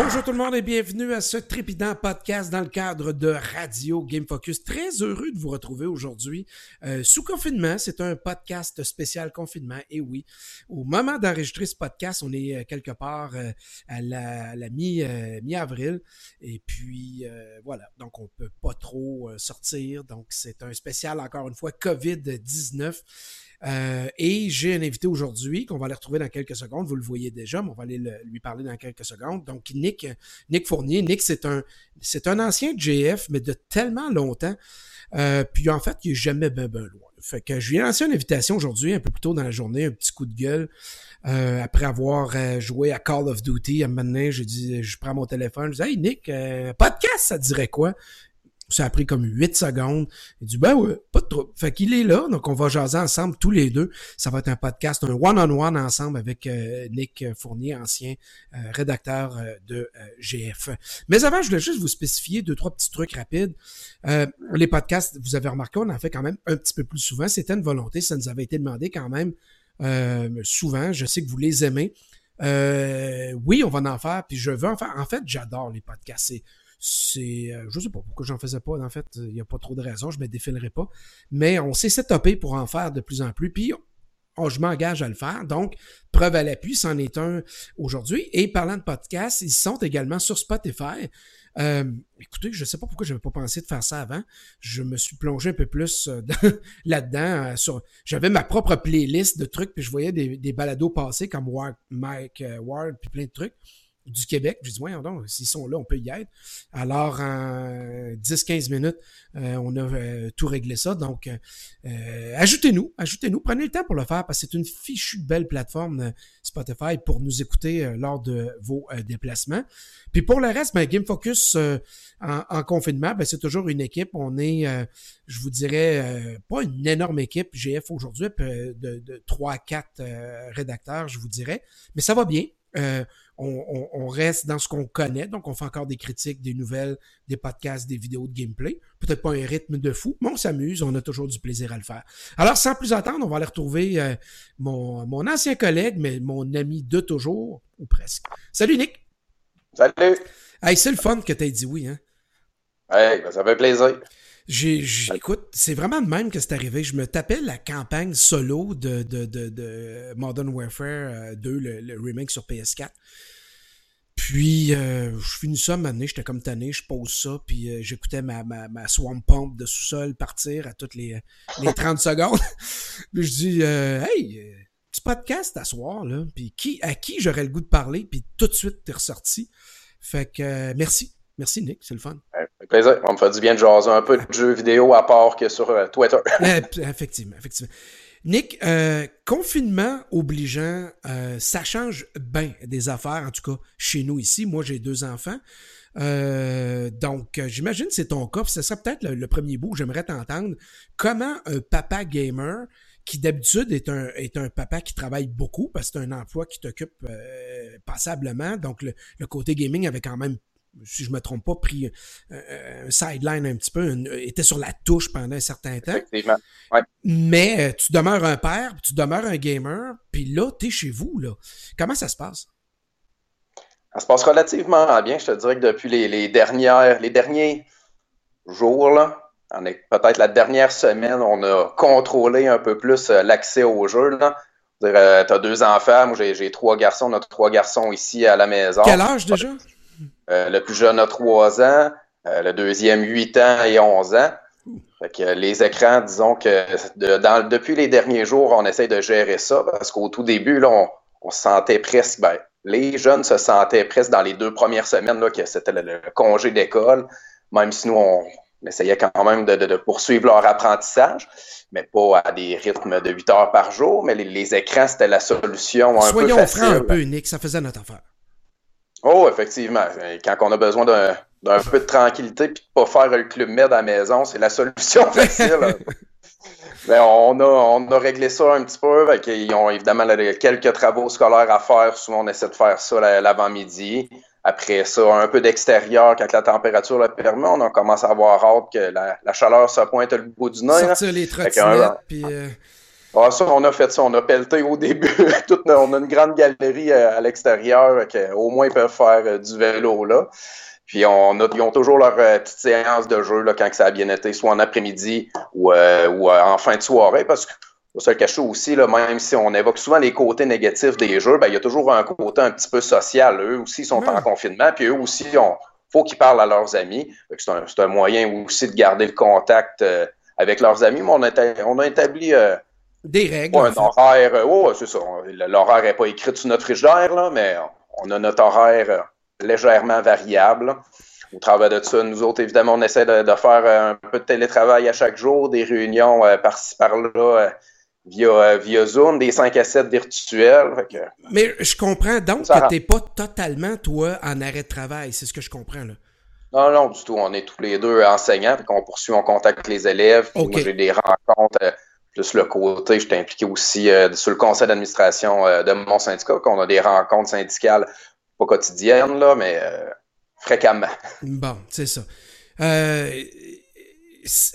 Bonjour tout le monde et bienvenue à ce trépidant podcast dans le cadre de Radio Game Focus. Très heureux de vous retrouver aujourd'hui euh, sous confinement. C'est un podcast spécial confinement. Et oui, au moment d'enregistrer ce podcast, on est euh, quelque part euh, à la, la mi, euh, mi-avril. Et puis voilà, donc on peut pas trop sortir. Donc c'est un spécial encore une fois COVID-19. Euh, et j'ai un invité aujourd'hui qu'on va aller retrouver dans quelques secondes. Vous le voyez déjà, mais on va aller le- lui parler dans quelques secondes. Donc, Nick, Nick Fournier. Nick, c'est un, c'est un ancien JF, mais de tellement longtemps. Euh, puis en fait, il est jamais ben, ben loin. Fait que je lui ai lancé une invitation aujourd'hui, un peu plus tôt dans la journée, un petit coup de gueule. Euh, après avoir joué à Call of Duty, à un j'ai dit, je prends mon téléphone, je dis, hey Nick, podcast, ça dirait quoi? Ça a pris comme 8 secondes. Il dit, ben ouais, pas de trouble. Fait qu'il est là, donc on va jaser ensemble tous les deux. Ça va être un podcast, un one-on-one ensemble avec euh, Nick Fournier, ancien euh, rédacteur euh, de GF. Mais avant, je voulais juste vous spécifier deux, trois petits trucs rapides. Les podcasts, vous avez remarqué, on en fait quand même un petit peu plus souvent. C'était une volonté, ça nous avait été demandé quand même souvent. Je sais que vous les aimez. Euh, oui, on va en faire, puis je veux en faire. En fait, j'adore les podcasts. C'est, euh, je sais pas pourquoi j'en faisais pas. En fait, il n'y a pas trop de raisons, je me défilerai pas. Mais on s'est setupé pour en faire de plus en plus. Puis oh, je m'engage à le faire. Donc, preuve à l'appui, c'en est un aujourd'hui. Et parlant de podcasts, ils sont également sur Spotify. Euh, écoutez, je sais pas pourquoi j'avais pas pensé de faire ça avant. Je me suis plongé un peu plus euh, dans- là-dedans. euh, j'avais ma propre playlist de trucs, puis je voyais des, des balados passer comme Mike euh, Ward, puis plein de trucs du Québec. Je dis, voyons donc, s'ils sont là, on peut y être. Alors, en 10-15 minutes, euh, on a euh, tout réglé ça. Donc, euh, ajoutez-nous, ajoutez-nous, prenez le temps pour le faire parce que c'est une fichue belle plateforme Spotify pour nous écouter lors de vos déplacements. Puis pour le reste, ben, Game Focus en, en confinement, ben, c'est toujours une équipe. On est, je vous dirais, pas une énorme équipe GF aujourd'hui, de, de 3-4 euh, rédacteurs, je vous dirais, mais ça va bien. Euh, on, on- on reste dans ce qu'on connaît, donc on fait encore des critiques, des nouvelles, des podcasts, des vidéos de gameplay. Peut-être pas un rythme de fou, mais on s'amuse, on a toujours du plaisir à le faire. Alors, sans plus attendre, on va aller retrouver euh, mon, mon ancien collègue, mais mon ami de toujours, ou presque. Salut Nick! Salut! Hey, c'est le fun que t'aies dit oui, hein? Hey, ben, ça fait plaisir. J'ai, écoute, c'est vraiment de même que c'est arrivé. Je me tapais la campagne solo de, de, de, de Modern Warfare euh, 2, le, le remake sur PS4. Puis, euh, je finis ça maintenant, j'étais comme tanné, je pose ça, puis euh, j'écoutais ma, ma, ma Swamp Pump de sous-sol partir à toutes les, les 30 secondes. puis je dis, euh, hey, euh, petit podcast à soir, là, puis qui, à qui j'aurais le goût de parler, puis tout de suite, t'es ressorti. Fait que, euh, merci. Merci, Nick, c'est le fun. Fait plaisir. On me fait du bien de jaser un peu de jeux vidéo à part que sur euh, Twitter. Effectivement, effectivement. Nick, euh, confinement obligeant, euh, ça change bien des affaires, en tout cas chez nous ici. Moi, j'ai deux enfants. Euh, donc, j'imagine que c'est ton cas. Ce serait peut-être le, le premier bout où j'aimerais t'entendre. Comment un papa gamer, qui d'habitude est un, est un papa qui travaille beaucoup, parce que c'est un emploi qui t'occupe passablement, donc le, le côté gaming avait quand même si je me trompe pas, pris euh, un sideline un petit peu, une- était sur la touche pendant un certain temps. Effectivement. Mais euh, tu demeures un père, puis tu demeures un gamer, puis là, t'es chez vous, là. Comment ça se passe? Ça se passe relativement bien. Je te dirais que depuis les, les dernières, les derniers jours, là, peut-être la dernière semaine, on a contrôlé un peu plus euh, l'accès au jeu. Là. Euh, T'as deux enfants, moi j'ai trois garçons, on a trois garçons ici à la maison. Quel âge déjà? Euh, le plus jeune a 3 ans, euh, le deuxième 8 ans et 11 ans. Fait que euh, les écrans, disons que de- dans- depuis les derniers jours, on essaie de gérer ça parce qu'au tout début, là, on, on se sentait presque, ben, les jeunes se sentaient presque dans les deux premières semaines là, que c'était le, le congé d'école, même si nous, on essayait quand même de, de- de poursuivre leur apprentissage, mais pas à des rythmes de 8 heures par jour, mais les, les écrans, c'était la solution un Soyons peu facile. francs un peu, Nick, ça faisait notre affaire. Oh, effectivement. Quand on a besoin d'un d'un peu de tranquillité et de pas faire le club med à la maison, c'est la solution facile. Mais on a, on a réglé ça un petit peu. Ils ont évidemment quelques travaux scolaires à faire. Souvent, on essaie de faire ça la- l'avant-midi. Après ça, un peu d'extérieur quand la température le permet. On a commencé à avoir hâte que la, la chaleur se pointe le bout du nez. là. Les trottinettes, puis... euh, Ah, ça, on a fait ça. On a pelleté au début. on a une grande galerie à, l'extérieur. Au moins, ils peuvent faire du vélo là. Puis on a, ils ont toujours leur petite séance de jeu là, quand ça a bien été, soit en après-midi ou, ou en fin de soirée, parce que ça le cacher aussi, là, même si on évoque souvent les côtés négatifs des jeux, ben, il y a toujours un côté un petit peu social. Eux aussi sont en confinement, puis eux aussi, il faut qu'ils parlent à leurs amis. C'est un, un, moyen aussi de garder le contact euh, avec leurs amis, mais on a, on a établi euh, des règles. un horaire. Euh, oh, c'est ça. L'horaire n'est pas écrit sur notre frigidaire, là, mais on a notre horaire légèrement variable. Au travers de ça, nous autres, évidemment, on essaie de, de, faire un peu de télétravail à chaque jour, des réunions par-ci par-là via, euh, via Zoom, des 5 à 7 virtuels. Mais je comprends donc que tu n'es pas totalement, toi, en arrêt de travail. C'est ce que je comprends, là. Non, non, du tout. On est tous les deux enseignants, puis on poursuit, on contacte les élèves. Moi, j'ai des rencontres, euh, plus le côté, je suis impliqué aussi euh, sur le conseil d'administration de mon syndicat, qu'on a des rencontres syndicales, pas quotidiennes, là, mais fréquemment. Bon, c'est ça.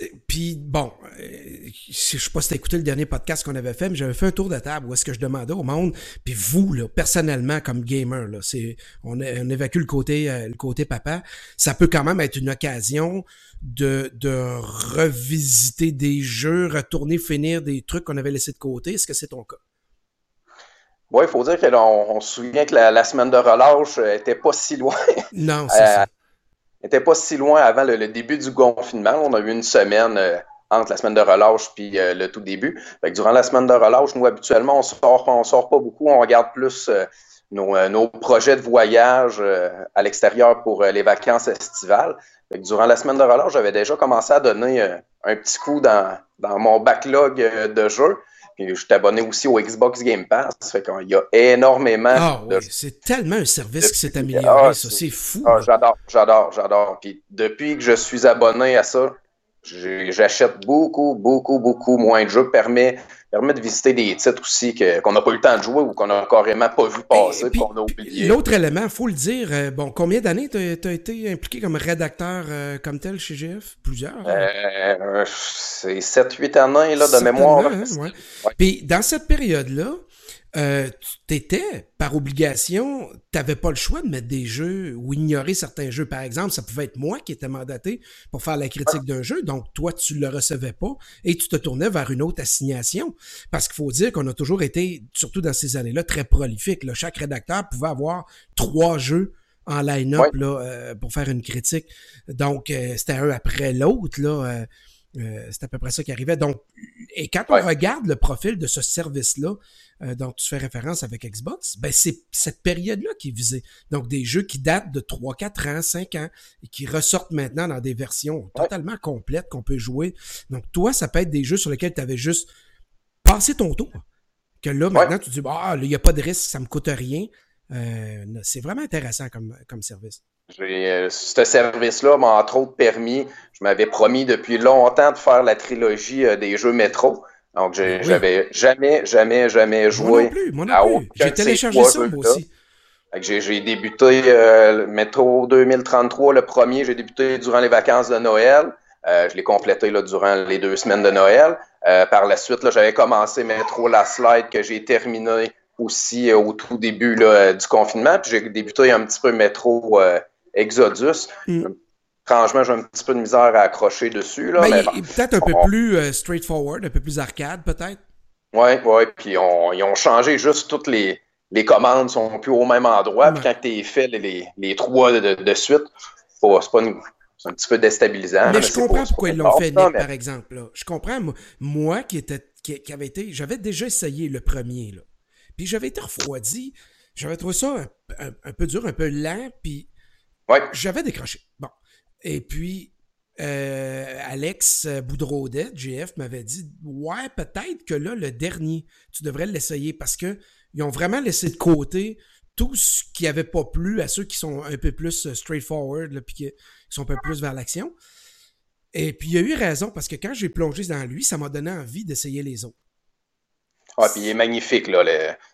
Euh, puis bon, euh, je sais pas si t'as écouté le dernier podcast qu'on avait fait, mais j'avais fait un tour de table où est-ce que je demandais au monde, puis vous là, personnellement comme gamer là, c'est on, on, évacue le côté euh, le côté papa, ça peut quand même être une occasion de de revisiter des jeux, retourner finir des trucs qu'on avait laissés de côté. Est-ce que c'est ton cas? Oui, il faut dire qu'on on se souvient que la, semaine de relâche euh, était pas si loin. Non, c'est ça n'était pas si loin avant le, début du confinement. On a eu une semaine euh, entre la semaine de relâche puis euh, le tout début. durant la semaine de relâche, nous, habituellement, on sort, sort pas beaucoup. On regarde plus euh, nos, projets de voyage à l'extérieur pour les vacances estivales. durant la semaine de relâche, j'avais déjà commencé à donner un petit coup dans, dans mon backlog de jeux. Puis je suis abonné aussi au Xbox Game Pass. Ça fait qu'il y a énormément. Ah oui, c'est tellement un service qui s'est amélioré, ah, ça. C'est fou. Ah, j'adore, j'adore, j'adore. Puis depuis que je suis abonné à ça, j'achète beaucoup, beaucoup, beaucoup moins de jeux. Permet, permet de visiter des titres aussi qu'on n'a pas eu le temps de jouer ou qu'on n'a carrément pas vu passer, qu'on a oublié. L'autre élément, il faut le dire, euh, bon, combien d'années tu as, été impliqué comme rédacteur euh, comme tel chez GF? Plusieurs? Hein? Euh, c'est 7-8 années là, de mémoire. Hein, Puis dans cette période-là, euh, tu étais, par obligation, t'avais pas le choix de mettre des jeux ou ignorer certains jeux. Par exemple, ça pouvait être moi qui étais mandaté pour faire la critique d'un jeu, donc toi, tu le recevais pas et tu te tournais vers une autre assignation. Parce qu'il faut dire qu'on a toujours été, surtout dans ces années-là, très prolifique. Là. Chaque rédacteur pouvait avoir trois jeux en line-up là, euh, pour faire une critique. Donc, euh, c'était un après l'autre. là. Euh, c'est à peu près ça qui arrivait. Donc, et quand on regarde le profil de ce service-là, euh, dont tu fais référence avec Xbox, ben c'est cette période-là qui est visée. Donc, des jeux qui datent de 3, 4 ans, 5 ans, et qui ressortent maintenant dans des versions totalement complètes qu'on peut jouer. Donc, toi, ça peut être des jeux sur lesquels tu avais juste passé ton tour. Que là, maintenant, tu dis, ah, il n'y a pas de risque, ça me coûte rien. Euh, c'est vraiment intéressant comme, comme service. J'ai euh, ce service-là m'a entre autres permis, je m'avais promis depuis longtemps de faire la trilogie euh, des jeux métro. Donc, j'avais jamais, jamais, jamais joué moi non plus, J'ai téléchargé ça, moi aussi. J'ai débuté euh, Métro 2033, le premier, j'ai débuté durant les vacances de Noël. Euh, je l'ai complété là, durant les deux semaines de Noël. par la suite, j'avais commencé Métro La Slide que j'ai terminé aussi au tout début là, du confinement. Puis j'ai débuté un petit peu Métro Exodus. Mm. Franchement, j'ai un petit peu de misère à accrocher dessus. Là, ben, peut-être un peu plus euh, straightforward, un peu plus arcade, peut-être. Oui, oui. Puis ils ont changé juste toutes les, les commandes sont plus au même endroit. Puis quand tu fait les, les trois de, suite, c'est pas un petit peu déstabilisant. Mais, je comprends pourquoi ils l'ont fait, par exemple. Je comprends, moi, qui, était, qui, avait été. J'avais déjà essayé le premier. Là. Puis j'avais été refroidi. J'avais trouvé ça un, un, peu dur, un peu lent. Puis j'avais décroché. Bon. Et puis, euh, Alex Boudreaudet, GF, m'avait dit Ouais, peut-être que là, le dernier, tu devrais l'essayer parce que ils ont vraiment laissé de côté tout ce qui n'avait pas plu à ceux qui sont un peu plus euh, straightforward, là, puis qui sont un peu plus vers l'action. Et puis, il a eu raison parce que quand j'ai plongé dans lui, ça m'a donné envie d'essayer les autres. Ah, puis il est magnifique. Là,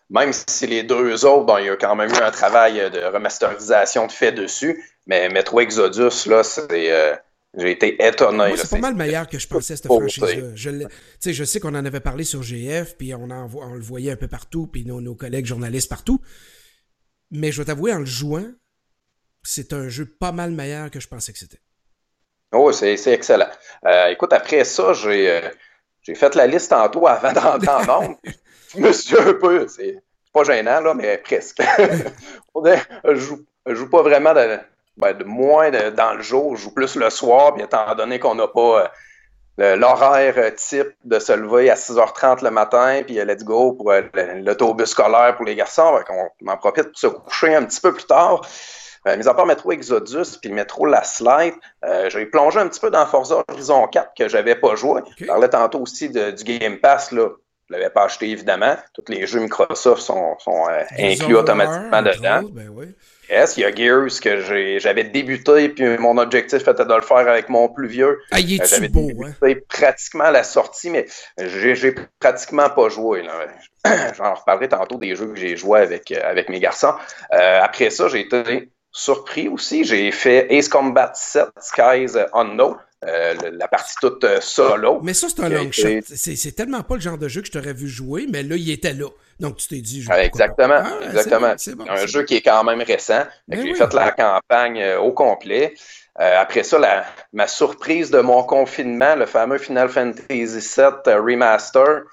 Même si les deux autres, bon, il y a quand même eu un travail de remasterisation de fait dessus, mais Metro Exodus, là, c'est, euh, j'ai été étonné. C'est pas mal meilleur que je pensais, cette franchise-là. Je, je sais qu'on en avait parlé sur GF, puis on, en, on le voyait un peu partout, puis nos, nos collègues journalistes partout. Mais je dois t'avouer, en le jouant, c'est un jeu pas mal meilleur que je pensais que c'était. Oh, c'est excellent. Euh, écoute, après ça, j'ai euh, j'ai fait la liste tantôt avant d'entrer en nombre. je me suis un peu. C'est pas gênant, là, mais presque. je, joue, je joue pas vraiment de, ben, de moins dans le jour, je joue plus le soir, bien étant donné qu'on n'a pas euh, l'horaire euh, type de se lever à 6h30 le matin, puis euh, let's go pour l'autobus scolaire pour les garçons, on en profite pour se coucher un petit peu plus tard. Euh, mis à part Metro Exodus puis Metro Last Light, j'ai plongé un petit peu dans Forza Horizon 4 que j'avais pas joué. Je parlais tantôt aussi du Game Pass, là. Je l'avais pas acheté évidemment. Tous les jeux Microsoft sont, inclus automatiquement dedans. Ben oui. Yes, il y a Gears que j'avais débuté, puis mon objectif était de le faire avec mon plus vieux. Ah, est J'avais beau, hein? pratiquement à la sortie, mais j'ai pratiquement pas joué. J'en reparlerai tantôt des jeux que j'ai joué avec, avec mes garçons. Euh, après ça, j'ai été surpris aussi. J'ai fait Ace Combat 7 Skies Unknown. Euh, la partie toute euh, solo. Mais ça, c'est un long shot. C'est tellement pas le genre de jeu que je t'aurais vu jouer, mais là, il était là. Donc, tu t'es dit. Je exactement. Ah, exactement. un jeu qui est quand même récent. Ben j'ai fait la campagne euh, au complet. après ça, la, ma surprise de mon confinement, le fameux Final Fantasy VII Remaster,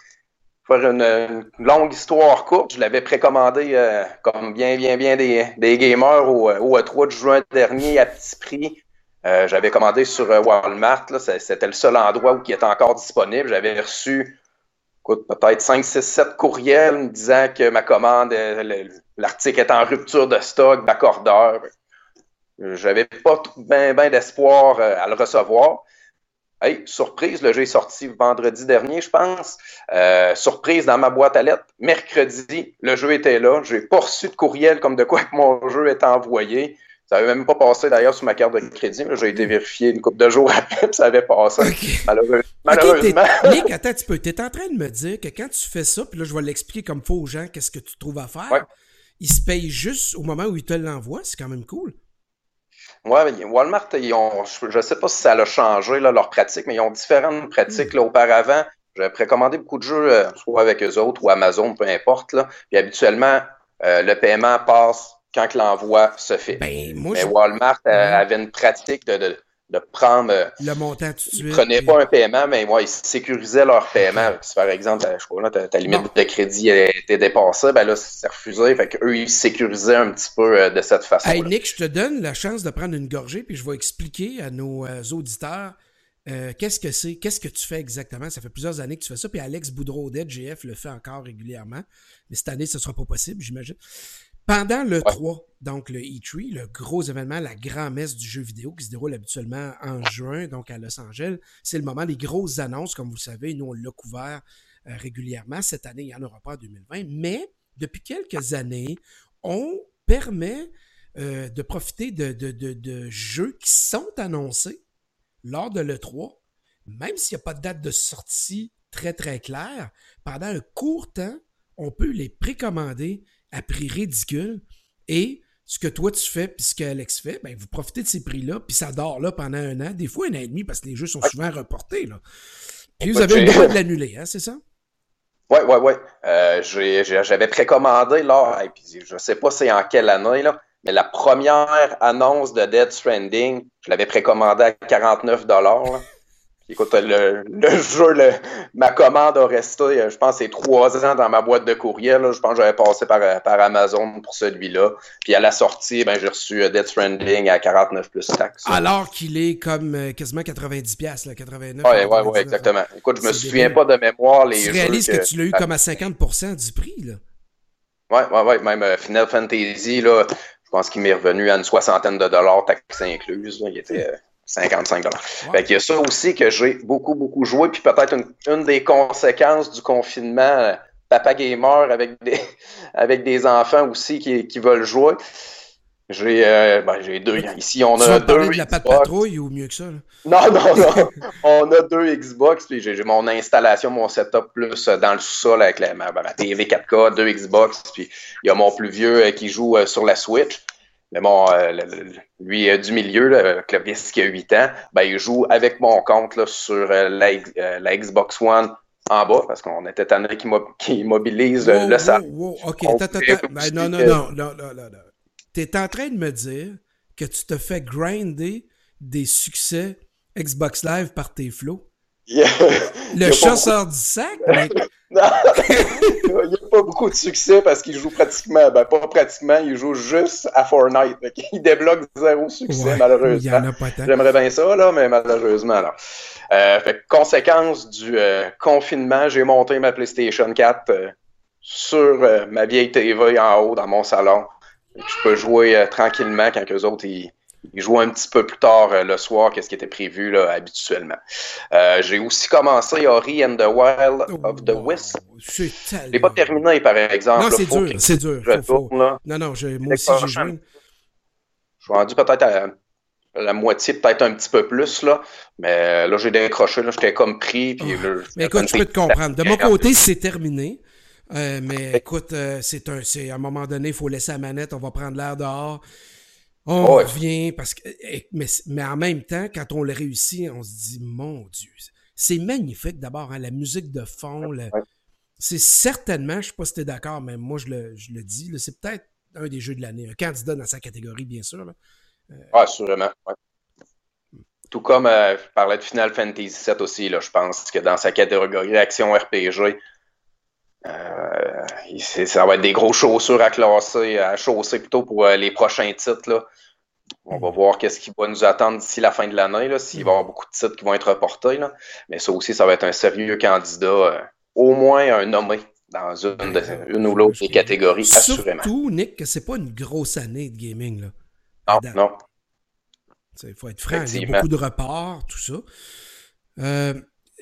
faire une, longue histoire courte, je l'avais précommandé comme bien, bien, bien des, des gamers au, au E3 de juin dernier à petit prix. Euh, j'avais commandé sur euh, Walmart, c'était le seul endroit où il était encore disponible. J'avais reçu peut-être 5, 6, 7 courriels me disant que ma commande, euh, l'article est en rupture de stock, d'accordeur. J'avais pas bien ben d'espoir à le recevoir. Hey, surprise, le jeu est sorti vendredi dernier, je pense. surprise dans ma boîte à lettres. Mercredi, le jeu était là. J'ai pas reçu de courriel comme de quoi mon jeu est envoyé. Ça n'avait même pas passé d'ailleurs sur ma carte de crédit. J'ai été vérifié une couple de jours après, puis ça avait passé. Malheureusement. Nick, attends, tu peux. Tu es en train de me dire que quand tu fais ça, puis là, je vais l'expliquer comme faut aux gens, qu'est-ce que tu trouves à faire. Ils se payent juste au moment où ils te l'envoient. C'est quand même cool. Oui, Walmart, ils ont, je ne sais pas si ça a changé là, leur pratique, mais ils ont différentes pratiques. Là, auparavant, j'avais précommandé beaucoup de jeux, euh, soit avec eux autres ou Amazon, peu importe. Là. Puis habituellement, euh, le paiement passe quand l'envoi se fait. Ben, Mais Walmart euh, avait une pratique de, de, prendre. Euh, le montant tout de suite. Ils prenaient pas un paiement, mais moi, ils sécurisaient leur paiement. Si par exemple, je sais pas, ta, limite de crédit était dépassée, ben là, c'est refusé. Fait qu'eux, ils sécurisaient un petit peu euh, de cette façon. Hey, Nick, je te donne la chance de prendre une gorgée, puis je vais expliquer à nos auditeurs. qu'est-ce que c'est? Qu'est-ce que tu fais exactement? Ça fait plusieurs années que tu fais ça, puis Alex Boudreau-Audet, GF, le fait encore régulièrement. Mais cette année, ce ne sera pas possible, j'imagine. Pendant le 3, donc le E3, le gros événement, la grand-messe du jeu vidéo qui se déroule habituellement en juin, donc à Los Angeles, c'est le moment des grosses annonces, comme vous savez, nous on l'a couvert euh, régulièrement. Cette année, il n'y en aura pas en 2020, mais depuis quelques années, on permet euh, de profiter de, de, jeux qui sont annoncés lors de l'E3, même s'il n'y a pas de date de sortie très très claire, pendant un court temps, on peut les précommander à prix ridicule. Et ce que toi tu fais, puis ce qu'Alex fait, ben, vous profitez de ces prix-là, puis ça dort là pendant un an, des fois un an et demi, parce que les jeux sont souvent reportés. Là. Puis vous avez le droit de l'annuler, hein, c'est ça? Oui, oui, oui. Euh, j'avais précommandé, là, et puis je sais pas c'est en quelle année, là, mais la première annonce de Dead Stranding, je l'avais précommandé à 49 là. Écoute, le, jeu, ma commande a resté, euh, je pense, c'est trois ans dans ma boîte de courriel. Je pense que j'avais passé par, par Amazon pour celui-là. Puis à la sortie, ben, j'ai reçu euh, Death Stranding à 49 plus taxes. Alors qu'il est comme euh, quasiment 90$, là, 89$. Oui, oui, oui, exactement. Écoute, je me souviens pas de mémoire les tu réalises que, tu l'as eu comme à 50% du prix, là. Oui, oui, oui. Même Final Fantasy, là, je pense qu'il m'est revenu à une soixantaine de dollars, taxes incluses. Il était. 55 dollars. Fait qu'il y a ça aussi que j'ai beaucoup, beaucoup joué. Puis peut-être une, des conséquences du confinement, euh, papa gamer avec des, avec des enfants aussi qui, qui veulent jouer. J'ai euh, ben, j'ai deux. Ici, on a deux. de la patte patrouille ou mieux que ça? Non, non, non. on a deux Xbox. Puis j'ai mon installation, mon setup plus euh, dans le sous-sol avec la, ma, ma, TV 4K, deux Xbox. Puis il y a mon plus vieux qui joue sur la Switch. Mais bon, lui du milieu, le claviste qui a 8 ans, ben, il joue avec mon compte là, sur la, Xbox One en bas, parce qu'on était tanné qui, mobilise le ça. OK, attends, attends. Ben, non, non, non, non, non, non, non. Tu es en train de me dire que tu te fais grinder des succès Xbox Live par tes flots? Le chasseur du sac? non, il n'y a pas beaucoup de succès parce qu'il joue pratiquement, ben pas pratiquement, il joue juste à Fortnite. Il débloque zéro succès, malheureusement. J'aimerais bien ça, là, mais malheureusement, là. Euh, fait, conséquence du euh, confinement, j'ai monté ma PlayStation 4 euh, sur ma vieille TV en haut dans mon salon. Je peux jouer tranquillement quand les autres ils, il joue un petit peu plus tard euh, le soir quest ce qui était prévu là, habituellement. Euh, j'ai aussi commencé Ori and the Wild of the West. Je l'ai pas terminé, par exemple. Non, c'est dur, c'est dur. Non, non, moi aussi, j'ai joué. Je suis rendu peut-être à la moitié, peut-être un petit peu plus, là. Mais là, j'ai décroché, là, j'étais comme pris. Puis, mais écoute, je peux te comprendre. De mon côté, c'est terminé. Euh, mais écoute, c'est un, c'est à un moment donné, il faut laisser la manette, on va prendre l'air dehors. On revient parce que. Eh, mais, mais, en même temps, quand on le réussit, on se dit mon Dieu, c'est magnifique d'abord, hein, la musique de fond. C'est certainement, je ne sais pas si tu es d'accord, mais moi je le, je le dis, c'est peut-être un des jeux de l'année, un candidat dans sa catégorie, bien sûr. Là. Euh, ah, assurément. Tout comme euh, je parlais de Final Fantasy VII aussi, là, je pense que dans sa catégorie action RPG, euh, ça va être des gros chaussures à classer, à chausser plutôt pour euh, les prochains titres. Là. On va voir qu'est-ce qui va nous attendre d'ici la fin de l'année, s'il va y avoir beaucoup de titres qui vont être reportés. Là. Mais ça aussi, ça va être un sérieux candidat, euh, au moins un nommé dans une, ou l'autre des catégories, assurément. Surtout, Nick, que c'est pas une grosse année de gaming. Là, non, non. Il faut être franc, il y a beaucoup de reports, tout ça. Euh,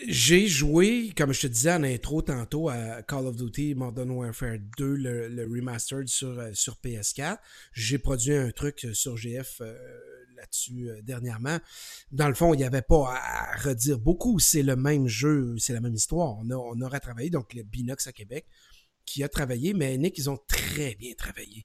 j'ai joué, comme je te disais en intro tantôt, à Call of Duty Modern Warfare 2, le, remastered sur, euh, sur PS4. J'ai produit un truc euh, sur GF euh, là-dessus dernièrement. Dans le fond, il n'y avait pas à redire beaucoup. C'est le même jeu, c'est la même histoire. On a, on a retravaillé, donc le Binox à Québec, qui a travaillé, mais Nick, ils ont très bien travaillé.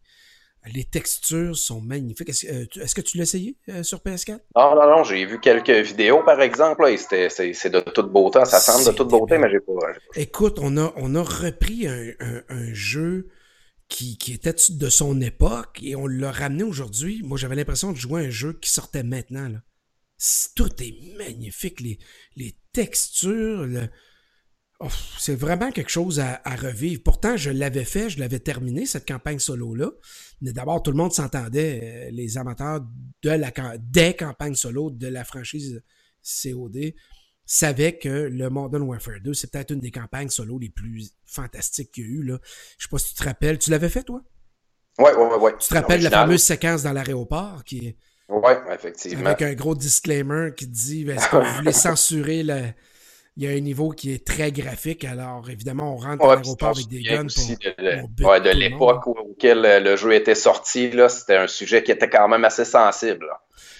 Les textures sont magnifiques. Est-ce, euh, que tu l'as essayé euh, sur PS4? Non, non, non. J'ai vu quelques vidéos, par exemple, et c'est, de toute beauté. Ça semble de toute beauté, mais j'ai pas, pas, Écoute, on a, on a repris un, un, jeu qui, qui, était de son époque et on l'a ramené aujourd'hui. Moi, j'avais l'impression de jouer à un jeu qui sortait maintenant. Là. Tout est magnifique. Les, les textures, le, Oh, c'est vraiment quelque chose à, revivre. Pourtant, je l'avais fait, je l'avais terminé, cette campagne solo-là. Mais d'abord, tout le monde s'entendait, euh, les amateurs de la, des campagnes solo de la franchise COD savaient que le Modern Warfare 2, c'est peut-être une des campagnes solo les plus fantastiques qu'il y a eu. Là. Je sais pas si tu te rappelles. Tu l'avais fait, toi? Oui, oui, oui. Tu te rappelles la fameuse séquence dans l'aéroport qui Oui, effectivement. Avec un gros disclaimer qui dit est-ce que vous voulez censurer le il y a un niveau qui est très graphique. Alors, évidemment, on rentre à l'aéroport avec des guns. Pour, de, de l'époque auquel le jeu était sorti, c'était un sujet qui était quand même assez sensible.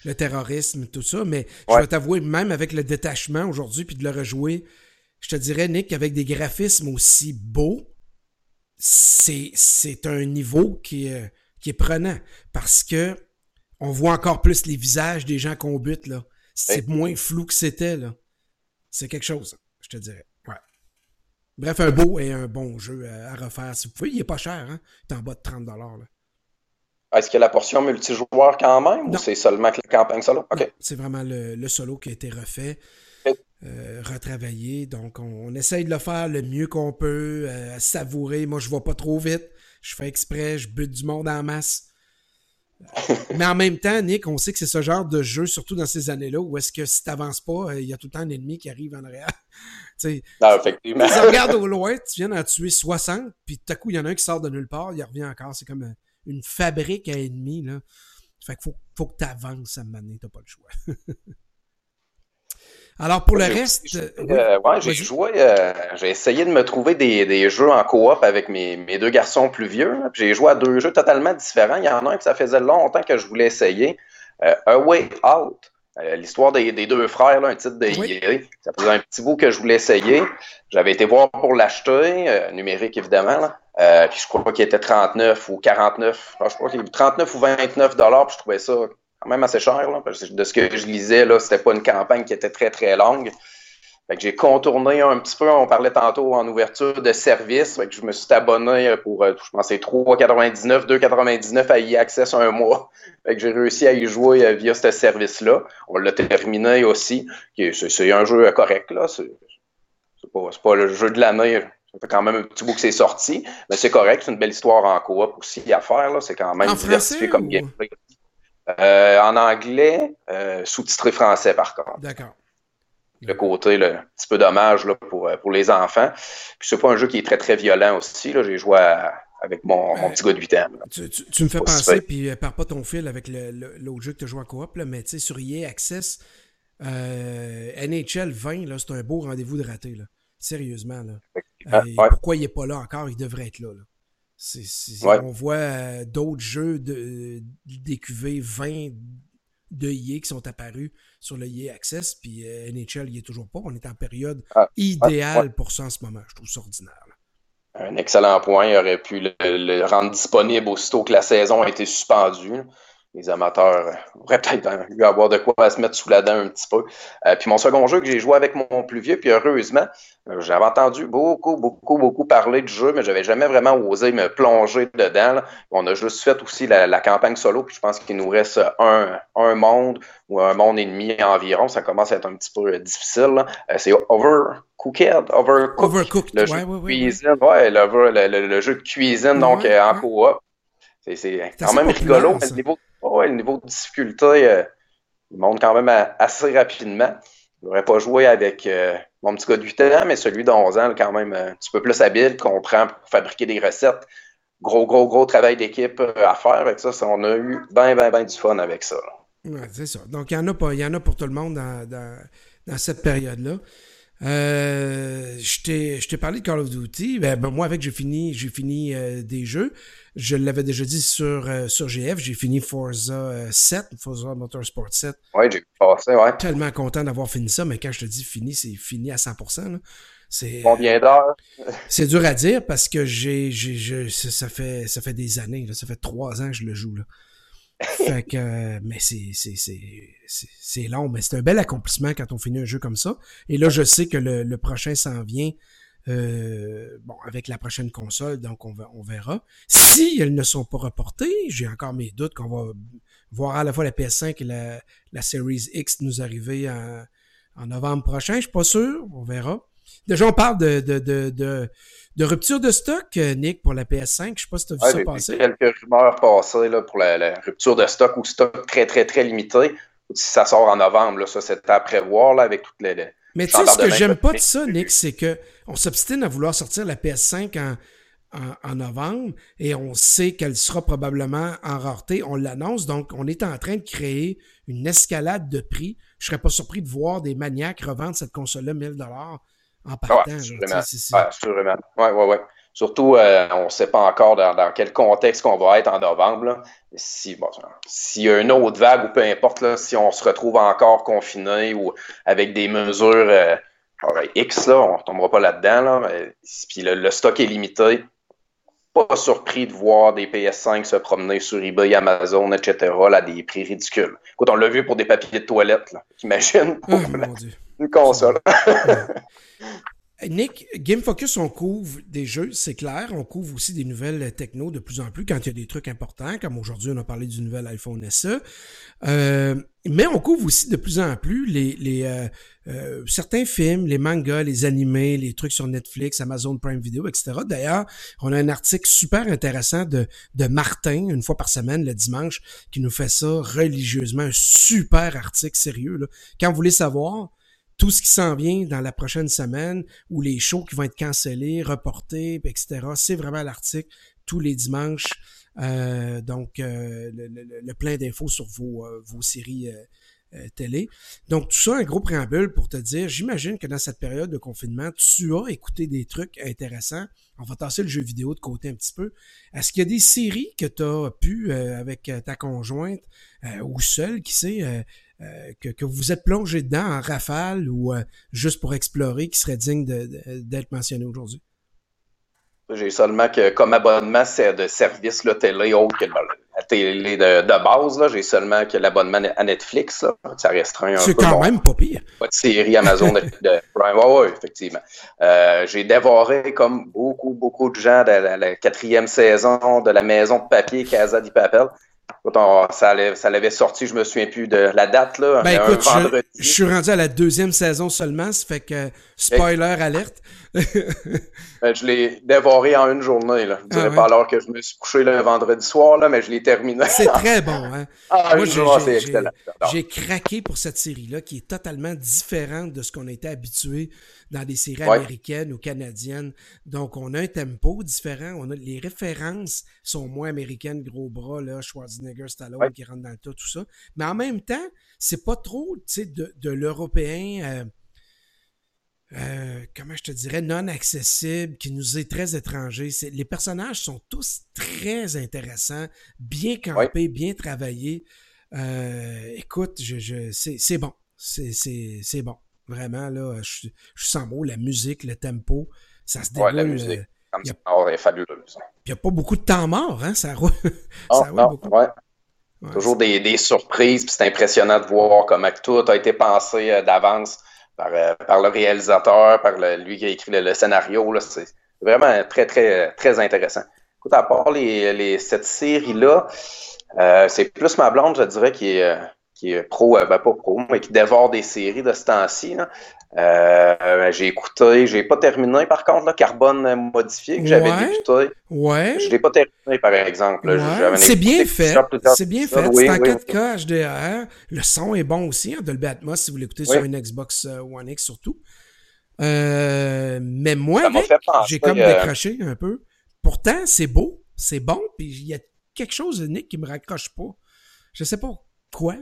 Le terrorisme, tout ça. Mais je vais t'avouer, même avec le détachement aujourd'hui, puis de le rejouer, je te dirais, Nick, qu'avec des graphismes aussi beaux, c'est un niveau qui est, qui est prenant. Parce que on voit encore plus les visages des gens qu'on bute, là. C'est moins flou que c'était, là c'est quelque chose, je te dirais. Ouais. Bref, un beau et un bon jeu à refaire. Si vous pouvez, il est pas cher, hein? Il est en bas de 30 là. Est-ce qu'il y a la portion multijoueur quand même ou c'est seulement que la campagne solo? C'est vraiment le, solo qui a été refait, euh, retravaillé. Donc, on, essaye de le faire le mieux qu'on peut, euh, savourer. Moi, je ne vais pas trop vite. Je fais exprès, je bute du monde en masse. Mais en même temps, Nick, on sait que c'est ce genre de jeu, surtout dans ces années-là, où est-ce que si t'avances pas, euh, il y a tout le temps un ennemi qui arrive en arrière. tu non, effectivement. Tu regardes au loin, tu viens d'en tuer 60, puis tout à coup, il y en a un qui sort de nulle part, il revient encore. C'est comme euh, une fabrique à ennemis. Là. Fait qu'il faut, faut que tu avances à un moment t'as pas le choix. Alors pour le reste. Euh, ouais, j'ai joué, euh, j'ai essayé de me trouver des, des jeux en coop avec mes, mes, deux garçons plus vieux. J'ai joué à deux jeux totalement différents. Il y en a un que ça faisait longtemps que je voulais essayer. Euh, A Way Out. L'histoire des, des, deux frères, là, un titre de oui. Ça faisait un petit bout que je voulais essayer. J'avais été voir pour l'acheter, numérique évidemment. Euh, puis je crois qu'il était 39 ou 49, je crois qu'il 39 ou 29 dollars, puis je trouvais ça quand même assez cher. Là, parce que de ce que je lisais, là, c'était pas une campagne qui était très, très longue. Fait que j'ai contourné un petit peu, on parlait tantôt en ouverture de service. Fait que je me suis abonné pour, euh, je pense, 3,99, 2,99 à e-access un mois. Fait que j'ai réussi à y jouer euh, via ce service-là. On l'a terminé aussi. C'est un jeu correct, là. C'est pas, pas le jeu de l'année. Ça fait quand même un petit bout que c'est sorti, mais c'est correct. C'est une belle histoire en coop aussi à faire. C'est quand même diversifié comme gameplay. Euh, en anglais, sous-titré français par contre. D'accord le côté le petit peu dommage là, pour, euh, pour les enfants. Puis c'est pas un jeu qui est très très violent aussi. J'ai joué avec mon, mon, petit gars de 8 ans. Tu, tu, me fais penser, puis euh, pars pas ton fil avec l'autre jeu que tu as joué en coop, là, mais tu sais, sur EA Access, euh, NHL 20, là, c'est un beau rendez-vous de raté. Là. Sérieusement. Là. Pourquoi il n'est pas là encore? Il devrait être là. là. On voit d'autres jeux de, DQV 20 de EA qui sont apparus sur le EA Access, puis euh, NHL, il est toujours pas. On est en période ah, idéale pour ça en ce moment. Je trouve ça ordinaire. Un excellent point. Il aurait pu le, rendre disponible aussitôt que la saison a été suspendue les amateurs auraient peut-être eu avoir de quoi se mettre sous la dent un petit peu. Euh, puis mon second jeu que j'ai joué avec mon plus vieux, puis heureusement, euh, j'avais entendu beaucoup, beaucoup, beaucoup parler du jeu, mais j'avais jamais vraiment osé me plonger dedans. On a juste fait aussi la, campagne solo, puis je pense qu'il nous reste un, un, monde ou un monde et demi environ. Ça commence à être un petit peu difficile. Euh, c'est Overcooked, Overcooked, le jeu de cuisine, ouais, le, jeu de cuisine, donc en coop. C'est quand même rigolo, mais le niveau ouais, le niveau de difficulté, euh, il monte quand même assez rapidement. Je n'aurais pas joué avec euh, mon petit gars de 8 ans, mais celui de 11 ans, quand même un petit peu plus habile, qu'on prend pour fabriquer des recettes. Gros, gros, gros travail d'équipe euh, à faire avec ça. On a eu bien, bien, bien du fun avec ça. Ouais, c'est ça. Donc, il y, en a y en a pour tout le monde dans cette période-là. Euh, je t'ai parlé de Call of Duty. Ben, ben moi, avec, j'ai fini, j'ai fini euh, des jeux. Je l'avais déjà dit sur, euh, sur GF. J'ai fini Forza 7, Forza Motorsport 7. Ouais, j'ai passé, ouais. Tellement content d'avoir fini ça, mais quand je te dis fini, c'est fini à 100%. C'est, Combien d'heures? c'est dur à dire parce que j'ai, j'ai, ça, fait, ça fait des années. Là, ça fait trois ans que je le joue. Là fait que, mais c'est, long, mais c'est un bel accomplissement quand on finit un jeu comme ça. Et là, je sais que le, le prochain s'en vient, euh, bon, avec la prochaine console, donc on, on verra. Si elles ne sont pas reportées, j'ai encore mes doutes qu'on va voir à la fois la PS5 et la, la Series X nous arriver en, en novembre prochain. Je suis pas sûr, on verra. Déjà, on parle de, de, de, de de rupture de stock, euh, Nick, pour la PS5. Je sais pas si tu as vu ça passer. quelques rumeurs passées là, pour la, rupture de stock ou stock très, très, très limité. Si ça sort en novembre, là, ça, c'est à prévoir là, avec toutes les. Mais tu sais, ce que j'aime pas de ça, Nick, c'est que on s'obstine à vouloir sortir la PS5 en, en, novembre et on sait qu'elle sera probablement en rareté. On l'annonce, donc on est en train de créer une escalade de prix. Je serais pas surpris de voir des maniaques revendre cette console-là 1000 en partant. Ouais, Ouais, ouais, ouais. Surtout, euh, on ne sait pas encore dans, quel contexte qu'on va être en novembre. Si, bon, s'il y a une autre vague ou peu importe, là, si on se retrouve encore confiné ou avec des mesures euh, X, là, on ne tombera pas là-dedans. Là, puis le, stock est limité. Pas surpris de voir des PS5 se promener sur eBay, Amazon, etc. à des prix ridicules. Écoute, on l'a vu pour des papiers de toilette. Imagine oh, une console. Nick, Game Focus, on couvre des jeux, c'est clair. On couvre aussi des nouvelles techno de plus en plus quand il y a des trucs importants, comme aujourd'hui on a parlé du nouvel iPhone SE. Euh, mais on couvre aussi de plus en plus les, euh, euh, certains films, les mangas, les animés, les trucs sur Netflix, Amazon Prime Video, etc. D'ailleurs, on a un article super intéressant de, de Martin, une fois par semaine, le dimanche, qui nous fait ça religieusement. Un super article sérieux. Quand vous voulez savoir, tout ce qui s'en vient dans la prochaine semaine ou les shows qui vont être cancellés, reportés, etc. C'est vraiment l'article tous les dimanches. Euh, donc, euh, le, plein d'infos sur vos, euh, vos séries télé. Donc, tout ça, un gros préambule pour te dire, j'imagine que dans cette période de confinement, tu as écouté des trucs intéressants. On va tasser le jeu vidéo de côté un petit peu. Est-ce qu'il y a des séries que tu as pu, avec ta conjointe ou seule, qui sait, euh, que, vous êtes plongé dedans en rafale ou euh, juste pour explorer qui serait digne d'être mentionné aujourd'hui? J'ai seulement que comme abonnement c'est de service là, télé autre que la télé de, de base. J'ai seulement que l'abonnement à Netflix. Là. Ça restreint un peu. C'est quand même pas pire. Pas de série Amazon de, Prime. Ouais, effectivement. Euh, j'ai dévoré comme beaucoup, beaucoup de gens de la, la, quatrième saison de la maison de papier Casa di Papel ça, l'avait sorti, je me souviens plus de la date, là. Ben écoute, je, suis rendu à la deuxième saison seulement, ça fait que spoiler alerte. Ben, je l'ai dévoré en une journée, là. Je dirais ah pas alors que je me suis couché le vendredi soir, là, mais je l'ai terminé. C'est très bon, hein. Ah, Moi, j'ai craqué pour cette série-là, qui est totalement différente de ce qu'on était habitué dans des séries américaines ou canadiennes. Donc, on a un tempo différent. On a, les références sont moins américaines, gros bras, là, Schwarzenegger, Stallone qui rentre dans le tas, tout ça. Mais en même temps, c'est pas trop, de, de l'européen. Euh, euh, comment je te dirais, non accessible, qui nous est très étranger. les personnages sont tous très intéressants, bien campés, bien travaillés. Euh, écoute, je, je, c'est bon. C'est bon. Vraiment, là, je, je sens beau, la musique, le tempo, ça se déroule. Ouais, la musique, euh, comme ça, est fabuleuse. Il n'y a pas beaucoup de temps mort, hein, ça roule. ça roule beaucoup. Ouais. Toujours des, des, surprises, puis c'est impressionnant de voir comment tout a été pensé euh, d'avance par, euh, par, le réalisateur, par le, lui qui a écrit le, scénario. C'est vraiment très, très, très intéressant. Écoute, à part les, les cette série-là, euh, c'est plus ma blonde, je dirais, qui est, qui est pro, euh, ben pas pro, mais qui dévore des séries de ce temps-ci. Euh, j'ai écouté, j'ai pas terminé par contre, là, Carbone modifié que j'avais écouté. Ouais. Je l'ai pas terminé par exemple. Ouais. C'est bien fait. C'est bien fait. c'est en 4K HDR. Le son est bon aussi, hein, Dolby Atmos si vous l'écoutez sur une Xbox euh, One X surtout. Euh, mais moi, j'ai comme décroché un peu. Pourtant, c'est beau, c'est bon, puis il y a quelque chose Nick qui me raccroche pas. Je sais pas quoi?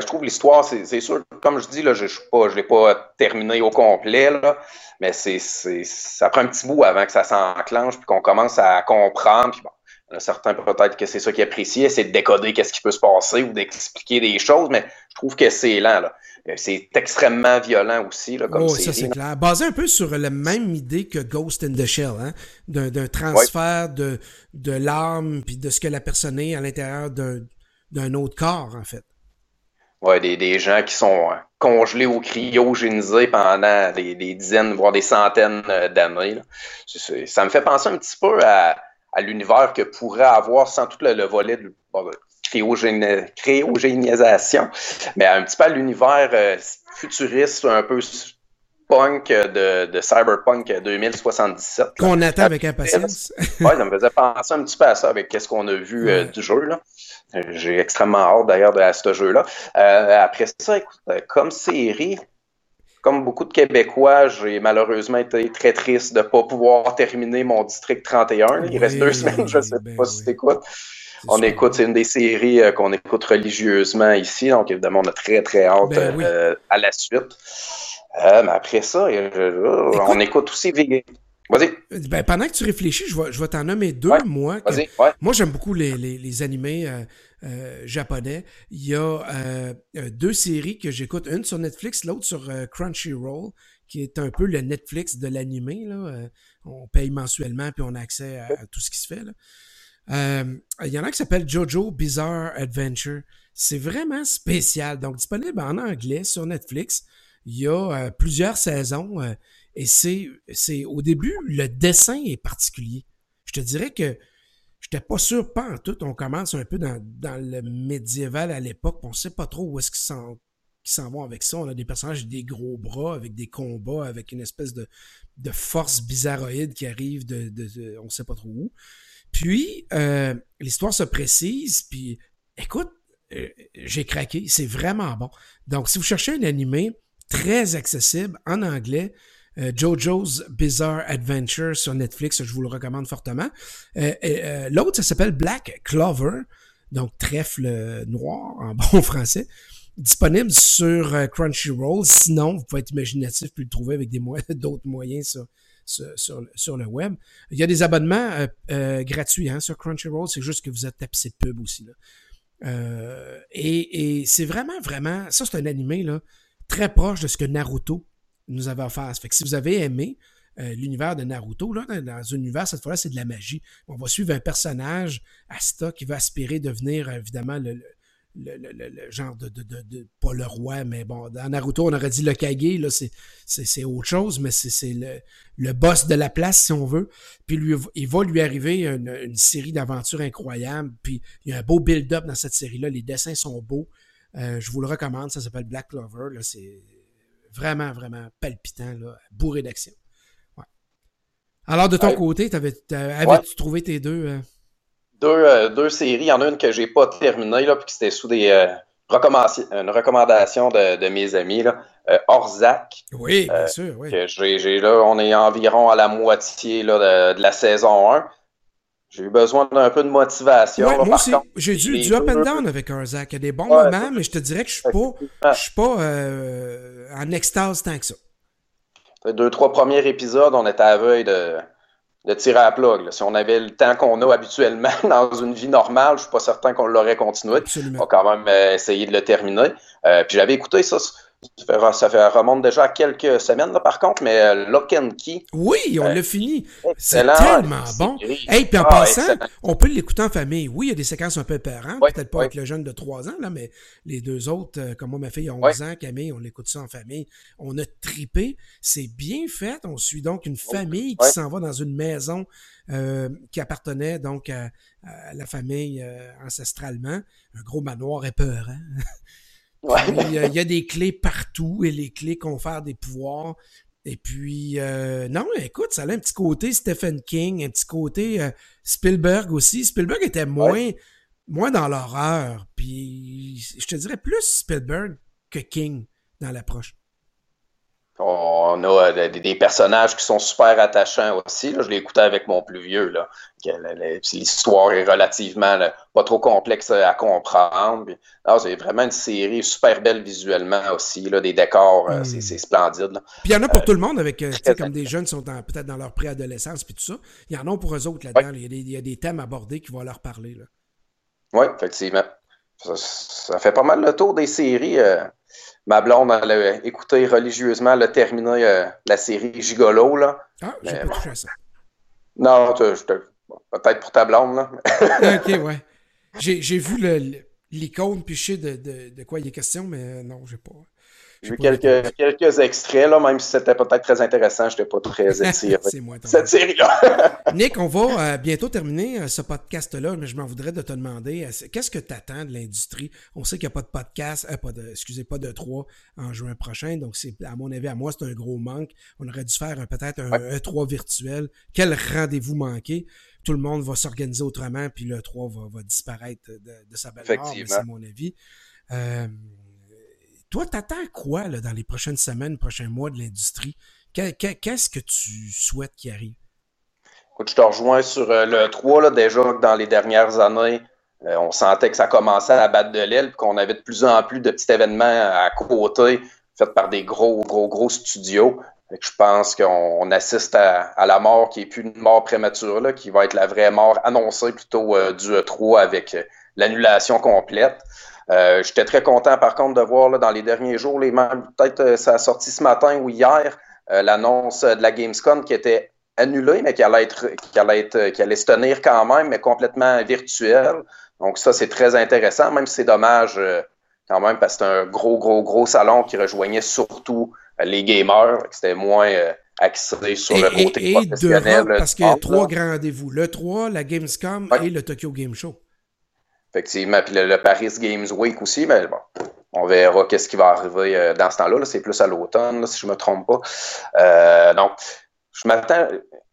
je trouve l'histoire, c'est sûr, comme je dis, là, je ne l'ai pas terminé au complet, là, mais c'est ça prend un petit bout avant que ça s'enclenche, puis qu'on commence à comprendre. Puis bon, certains peut-être que c'est ça qui apprécient, c'est de décoder qu'est-ce qui peut se passer ou d'expliquer des choses, mais je trouve que c'est lent. Là. Euh, c'est extrêmement violent aussi, là, comme oh, ça c'est clair. Basé un peu sur la même idée que Ghost in the Shell, hein? d'un transfert de, de l'âme puis de ce que la personne est à l'intérieur d'un d'un autre corps, en fait. Ouais, des, des gens qui sont euh, congelés ou cryogénisés pendant des, dizaines, voire des centaines euh, d'années. Ça me fait penser un petit peu à, à l'univers que pourrait avoir sans tout le, volet de cryogénisation, mais un petit peu à l'univers euh, futuriste, un peu punk de, de Cyberpunk 2077. Qu'on attend avec impatience. ouais, ça me faisait penser un petit peu à ça avec ce qu'on a vu du jeu. Là. J'ai extrêmement hâte d'ailleurs à ce jeu-là. Euh, après ça, écoute, euh, comme série, comme beaucoup de Québécois, j'ai malheureusement été très triste de ne pas pouvoir terminer mon District 31. Il reste deux semaines, je ne sais ben pas si tu écoutes. On écoute, c'est une des séries euh, qu'on écoute religieusement ici, donc évidemment, on a très très hâte ben à la suite. Mais après ça, on écoute aussi Vas-y. Ben, pendant que tu réfléchis, je vais, je vais t'en nommer deux, moi. Moi, j'aime beaucoup les, les, les animés euh, euh, japonais. Il y a euh, deux séries que j'écoute, une sur Netflix, l'autre sur Crunchyroll, qui est un peu le Netflix de l'animé. on paye mensuellement, puis on a accès à, tout ce qui se fait. il y en a qui s'appelle Jojo Bizarre Adventure. C'est vraiment spécial. Donc, disponible en anglais sur Netflix. Il y a plusieurs saisons. Et c'est, c'est au début, le dessin est particulier. Je te dirais que j'étais pas sûr, pas en tout. On commence un peu dans, dans le médiéval à l'époque. On sait pas trop où est-ce qu'ils s'en, s'en vont avec ça. On a des personnages des gros bras, avec des combats, avec une espèce de, de force bizarroïde qui arrive de, de, on sait pas trop où. Puis, euh, l'histoire se précise, puis écoute, euh, j'ai craqué, c'est vraiment bon. Donc, si vous cherchez un animé très accessible en anglais, euh, JoJo's Bizarre Adventure sur Netflix, je vous le recommande fortement. Euh, euh, l'autre, ça s'appelle Black Clover, donc trèfle noir en bon français. Disponible sur Crunchyroll. Sinon, vous pouvez être imaginatif puis le trouver avec d'autres moyens sur, sur, sur, le web. Il y a des abonnements gratuits hein, sur Crunchyroll. C'est juste que vous êtes tapé de pub aussi. Là. et, et c'est vraiment, vraiment... Ça, c'est un animé là, très proche de ce que Naruto nous avait offert. Fait que si vous avez aimé l'univers de Naruto. Là, dans un univers, cette fois-là, c'est de la magie. On va suivre un personnage, Asta, qui va aspirer devenir, évidemment, le, genre de, pas le roi, mais bon, dans Naruto, on aurait dit le Kage, là, c'est, autre chose, mais c'est, le, boss de la place, si on veut. Puis il va lui arriver une, série d'aventures incroyables, puis il y a un beau build-up dans cette série-là, les dessins sont beaux. Euh, je vous le recommande, ça s'appelle Black Clover, c'est vraiment, vraiment palpitant, là, bourré d'action. Ouais. Alors, de ton côté, avais-tu trouvé tes deux... Euh, euh, deux, séries. Il y en a une que j'ai pas terminée, là, puis c'était sous des euh, une recommandation de, mes amis. Là. Euh, Orzac. Oui, bien sûr. Oui. j'ai, là, on est environ à la moitié là, de, la saison 1. J'ai eu besoin d'un peu de motivation. moi aussi, j'ai du, du up and down avec Orzac. Il y a des bons moments, mais je te dirais que je suis pas, je suis pas en extase tant que ça. Les deux, trois premiers épisodes, on était à veille de, de tirer à la plug. Si on avait le temps qu'on a habituellement dans une vie normale, je suis pas certain qu'on l'aurait continué. On va quand même euh, essayer de le terminer. Euh, puis j'avais écouté ça ça, fait, remonte déjà à quelques semaines, là, par contre, mais euh, Lock and Key. Oui, on l'a fini. C'est tellement bon. Et puis en ah, passant, on peut l'écouter en famille. Oui, il y a des séquences un peu parents, peut-être pas avec le jeune de 3 ans, là, mais les deux autres, euh, comme moi, ma fille a 11 ans, Camille, on l'écoute ça en famille. On a tripé. C'est bien fait. On suit donc une famille qui s'en va dans une maison euh, qui appartenait donc à, la famille ancestralement. Un gros manoir épeurant. il y a des clés partout et les clés confèrent des pouvoirs. Et puis, euh, non, écoute, ça a un petit côté Stephen King, un petit côté euh, Spielberg aussi. Spielberg était moins, moins dans l'horreur. Puis, je te dirais plus Spielberg que King dans l'approche. On a euh, des, personnages qui sont super attachants aussi. Je l'ai écouté avec mon plus vieux. L'histoire est relativement pas trop complexe à comprendre. C'est vraiment une série super belle visuellement aussi. Là, des décors, euh, hmm. c'est splendide. Puis il y en a pour euh, tout le monde, avec comme des jeunes qui sont peut-être dans leur préadolescence puis tout ça. Il y en a pour eux autres là-dedans. Il, y a des thèmes abordés qui vont leur parler. Oui, effectivement. Ça, fait pas mal le tour des séries ma blonde, elle a écouté religieusement, elle a terminé euh, la série Gigolo. Là. Ah, j'ai pas touché à ça. Non, peut-être pour ta blonde. Là. ok, ouais. J'ai vu l'icône, puis je sais de, de, de, quoi il est question, mais non, j'ai pas. J'ai vu quelques, quelques extraits, là, même si c'était peut-être très intéressant, je n'étais pas très étiré. C'est moi, cette série-là. Nick, on va euh, bientôt terminer euh, ce podcast-là, mais je m'en voudrais de te demander, euh, qu'est-ce que tu attends de l'industrie? On sait qu'il n'y a pas de podcast, pas de, excusez, pas de 3 en juin prochain, donc c'est, à mon avis, à moi, c'est un gros manque. On aurait dû faire peut-être un E3 virtuel. Quel rendez-vous manqué? Tout le monde va s'organiser autrement, puis le 3 va, va disparaître de, de sa belle c'est mon avis. Toi, t'attends quoi dans les prochaines semaines, prochains mois de l'industrie? Qu'est-ce que tu souhaites qu'il arrive? Écoute, je te rejoins sur euh, le 3. Là, déjà, dans les dernières années, euh, on sentait que ça commençait à battre de l'aile, qu'on avait de plus en plus de petits événements à côté, faits par des gros, gros, gros studios. je pense qu'on assiste à, la mort qui n'est plus une mort prématurée, qui va être la vraie mort annoncée plutôt euh, du E3 avec l'annulation complète. Euh, J'étais très content, par contre, de voir là, dans les derniers jours, les peut-être euh, ça a sorti ce matin ou hier, euh, l'annonce de la Gamescom qui était annulée, mais qui allait être, qui allait être, qui allait se tenir quand même, mais complètement virtuelle. Donc ça, c'est très intéressant, même si c'est dommage euh, quand même, parce que c'était un gros, gros, gros salon qui rejoignait surtout les gamers, c'était moins axé sur le côté et, professionnel. parce qu'il y a trois grands rendez-vous, le 3, la Gamescom et le Tokyo Game Show. Effectivement, puis le, Paris Games Week aussi, mais bon, on verra qu'est-ce qui va arriver euh, dans ce temps-là. c'est plus à l'automne, si je ne me trompe pas. Euh, donc, je m'attends,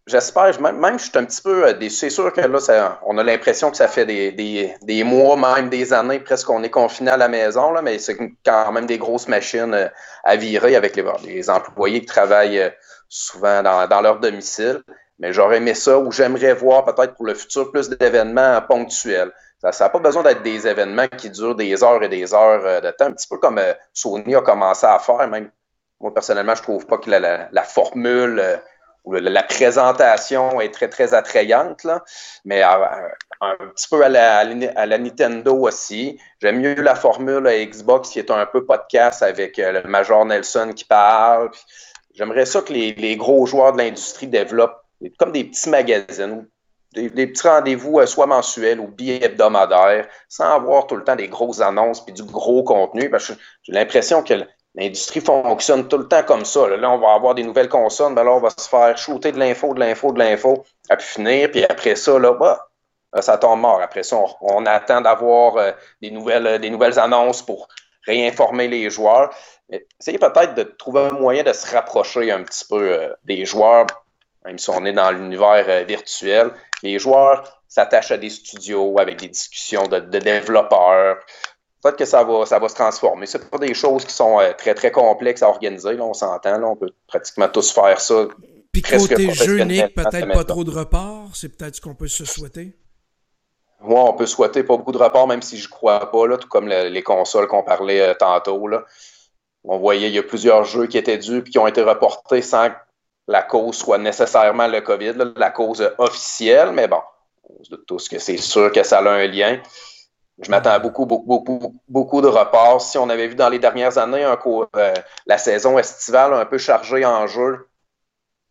j'espère, même, même je suis un petit peu euh, déçu. C'est sûr que là, ça, on a l'impression que ça fait des, des, des, mois, même des années, presque qu'on est confiné à la maison, là, mais c'est quand même des grosses machines à virer avec les, les employés qui travaillent souvent dans, dans leur domicile. Mais j'aurais aimé ça ou j'aimerais voir peut-être pour le futur plus d'événements ponctuels. Ça n'a pas besoin d'être des événements qui durent des heures et des heures euh, de temps, un petit peu comme euh, Sony a commencé à faire. Même moi, personnellement, je trouve pas que la, formule euh, ou la présentation est très, très attrayante, là. mais un petit peu à la, à la Nintendo aussi. J'aime mieux la formule Xbox qui est un peu podcast avec le Major Nelson qui parle. j'aimerais ça que les, gros joueurs de l'industrie développent comme des petits magazines, des, des petits rendez-vous euh, soit mensuels ou bi-hebdomadaires, sans avoir tout le temps des grosses annonces puis du gros contenu. J'ai l'impression que l'industrie fonctionne tout le temps comme ça. Là, on va avoir des nouvelles consonnes, ben là, on va se faire shooter de l'info, de l'info, de l'info, à pu finir, puis après ça, là, bah, ça tombe mort. Après ça, on, attend d'avoir euh, des, nouvelles, des nouvelles annonces pour réinformer les joueurs. Essayez peut-être de trouver un moyen de se rapprocher un petit peu euh, des joueurs, même si on est dans l'univers euh, virtuel. Les joueurs s'attachent à des studios avec des discussions de, développeurs. Peut-être que ça va, ça va se transformer. C'est pas des choses qui sont euh, très, très complexes à organiser. Là, on s'entend. On peut pratiquement tous faire ça. Puis côté jeu, peut-être pas trop de reports. C'est peut-être ce qu'on peut se souhaiter. Moi, on peut souhaiter pas beaucoup de reports, même si je crois pas, là, tout comme les consoles qu'on parlait tantôt. Là on voyait il y a plusieurs jeux qui étaient dus et qui ont été reportés sans la cause soit nécessairement le COVID, la cause officielle, mais bon, on se doute tous que c'est sûr que ça a un lien. Je m'attends à beaucoup, beaucoup, beaucoup, beaucoup de reports. Si on avait vu dans les dernières années un euh, la saison estivale un peu chargée en jeu,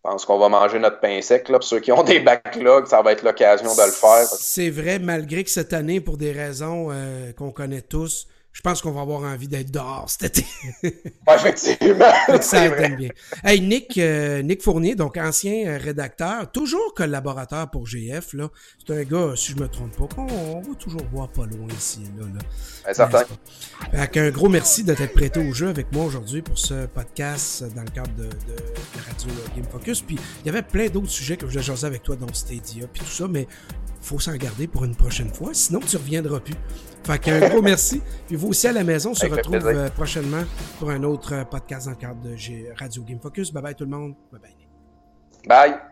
je pense qu'on va manger notre pain sec. Là. Pour ceux qui ont des backlogs, ça va être l'occasion de le faire. C'est vrai, malgré que cette année, pour des raisons euh, qu'on connaît tous, je pense qu'on va avoir envie d'être dehors cet été. effectivement. ça aide bien. Hey, Nick, euh, Nick Fournier, donc ancien euh, rédacteur, toujours collaborateur pour GF. Là. C'est un gars, si je me trompe pas, qu'on va toujours voir pas loin ici. Là, là. certain. un gros merci de t'être prêté au jeu avec moi aujourd'hui pour ce podcast dans le cadre de, de, Radio Game Focus. Puis il y avait plein d'autres sujets que je voulais jaser avec toi, dont Stadia, puis tout ça, mais faut s'en garder pour une prochaine fois, sinon tu reviendras plus. Fait qu'un gros merci. Puis vous aussi à la maison, on se retrouve euh, prochainement pour un autre euh, podcast dans le cadre de Radio Game Focus. Bye bye tout le monde. Bye bye. Bye.